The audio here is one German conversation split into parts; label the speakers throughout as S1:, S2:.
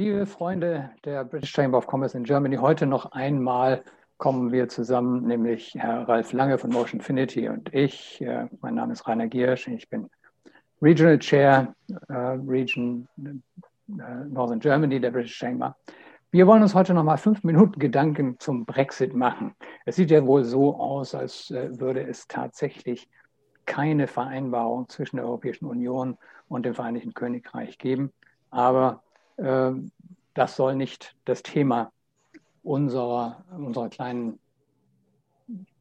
S1: Liebe Freunde der British Chamber of Commerce in Germany, heute noch einmal kommen wir zusammen, nämlich Herr Ralf Lange von Motion Motionfinity und ich. Äh, mein Name ist Rainer Giersch, ich bin Regional Chair äh, Region äh, Northern Germany der British Chamber. Wir wollen uns heute noch mal fünf Minuten Gedanken zum Brexit machen. Es sieht ja wohl so aus, als würde es tatsächlich keine Vereinbarung zwischen der Europäischen Union und dem Vereinigten Königreich geben. Aber das soll nicht das Thema unserer, unserer kleinen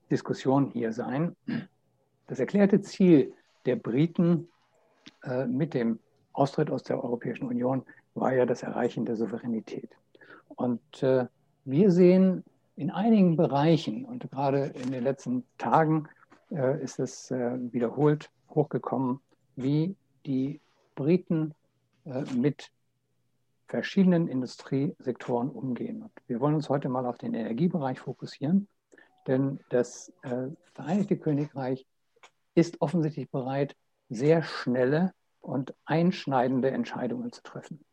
S1: Diskussion hier sein. Das erklärte Ziel der Briten äh, mit dem Austritt aus der Europäischen Union war ja das Erreichen der Souveränität. Und äh, wir sehen in einigen Bereichen und gerade in den letzten Tagen äh, ist es äh, wiederholt hochgekommen, wie die Briten äh, mit verschiedenen Industriesektoren umgehen. Und wir wollen uns heute mal auf den Energiebereich fokussieren, denn das äh, Vereinigte Königreich ist offensichtlich bereit, sehr schnelle und einschneidende Entscheidungen zu treffen,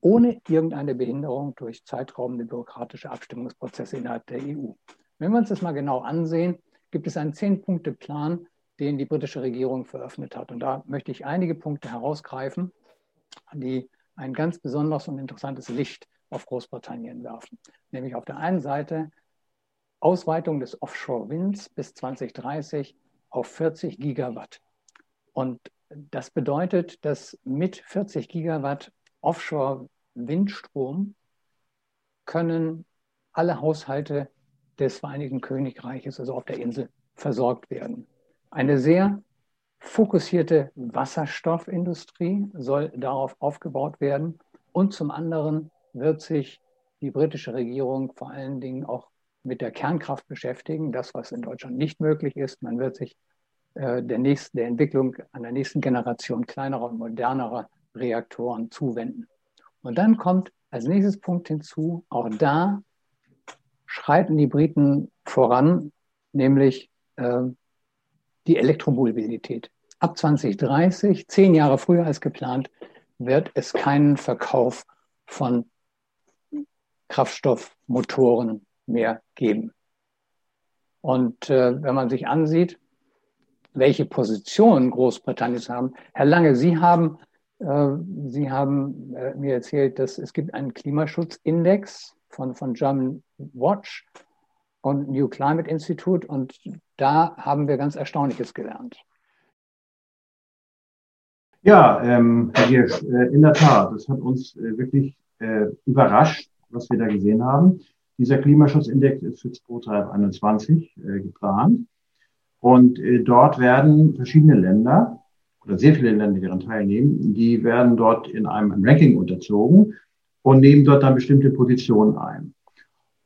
S1: ohne irgendeine Behinderung durch zeitraubende bürokratische Abstimmungsprozesse innerhalb der EU. Wenn wir uns das mal genau ansehen, gibt es einen Zehn-Punkte-Plan, den die britische Regierung veröffentlicht hat. Und da möchte ich einige Punkte herausgreifen, die ein ganz besonderes und interessantes Licht auf Großbritannien werfen. Nämlich auf der einen Seite Ausweitung des Offshore-Winds bis 2030 auf 40 Gigawatt. Und das bedeutet, dass mit 40 Gigawatt Offshore-Windstrom können alle Haushalte des Vereinigten Königreiches, also auf der Insel, versorgt werden. Eine sehr fokussierte Wasserstoffindustrie soll darauf aufgebaut werden. Und zum anderen wird sich die britische Regierung vor allen Dingen auch mit der Kernkraft beschäftigen, das, was in Deutschland nicht möglich ist. Man wird sich äh, der, nächsten, der Entwicklung einer nächsten Generation kleinerer und modernerer Reaktoren zuwenden. Und dann kommt als nächstes Punkt hinzu, auch da schreiten die Briten voran, nämlich äh, die Elektromobilität. Ab 2030, zehn Jahre früher als geplant, wird es keinen Verkauf von Kraftstoffmotoren mehr geben. Und äh, wenn man sich ansieht, welche Position Großbritanniens haben, Herr Lange, Sie haben, äh, Sie haben äh, mir erzählt, dass es gibt einen Klimaschutzindex von, von German Watch und New Climate Institute und da haben wir ganz Erstaunliches gelernt.
S2: Ja, ähm, Herr Giersch, äh, in der Tat, das hat uns äh, wirklich äh, überrascht, was wir da gesehen haben. Dieser Klimaschutzindex ist für 2021 äh, geplant. Und äh, dort werden verschiedene Länder oder sehr viele Länder, die daran teilnehmen, die werden dort in einem, einem Ranking unterzogen und nehmen dort dann bestimmte Positionen ein.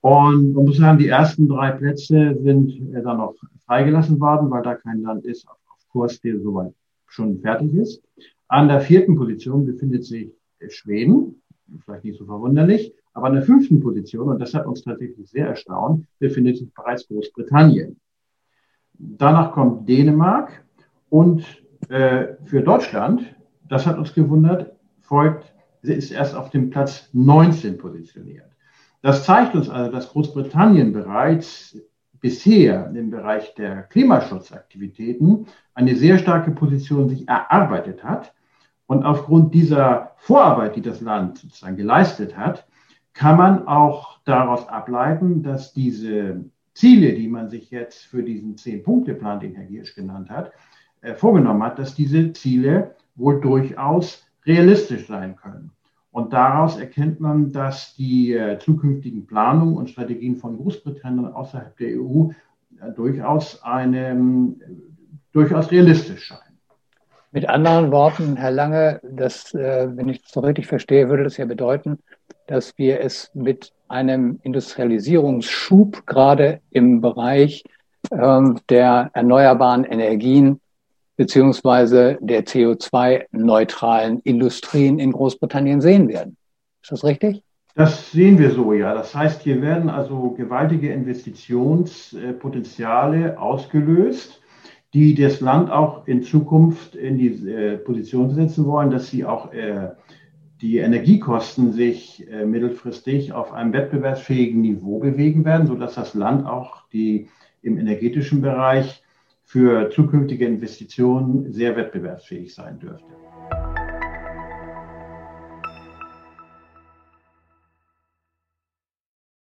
S2: Und man muss sagen, die ersten drei Plätze sind äh, dann noch freigelassen worden, weil da kein Land ist auf, Kurs, der soweit schon fertig ist. An der vierten Position befindet sich Schweden, vielleicht nicht so verwunderlich, aber an der fünften Position, und das hat uns tatsächlich sehr erstaunt, befindet sich bereits Großbritannien. Danach kommt Dänemark und äh, für Deutschland, das hat uns gewundert, folgt, sie ist erst auf dem Platz 19 positioniert. Das zeigt uns also, dass Großbritannien bereits bisher im Bereich der Klimaschutzaktivitäten eine sehr starke Position sich erarbeitet hat. Und aufgrund dieser Vorarbeit, die das Land sozusagen geleistet hat, kann man auch daraus ableiten, dass diese Ziele, die man sich jetzt für diesen Zehn-Punkte-Plan, den Herr Giersch genannt hat, äh, vorgenommen hat, dass diese Ziele wohl durchaus realistisch sein können. Und daraus erkennt man, dass die äh, zukünftigen Planungen und Strategien von Großbritannien außerhalb der EU äh, durchaus, eine, äh, durchaus realistisch scheinen.
S1: Mit anderen Worten, Herr Lange, das, äh, wenn ich das so richtig verstehe, würde das ja bedeuten, dass wir es mit einem Industrialisierungsschub gerade im Bereich ähm, der erneuerbaren Energien beziehungsweise der CO2-neutralen Industrien in Großbritannien sehen werden. Ist das richtig?
S2: Das sehen wir so, ja. Das heißt, hier werden also gewaltige Investitionspotenziale ausgelöst, die das Land auch in Zukunft in die äh, Position setzen wollen, dass sie auch äh, die Energiekosten sich äh, mittelfristig auf einem wettbewerbsfähigen Niveau bewegen werden, sodass das Land auch die im energetischen Bereich für zukünftige Investitionen sehr wettbewerbsfähig sein dürfte.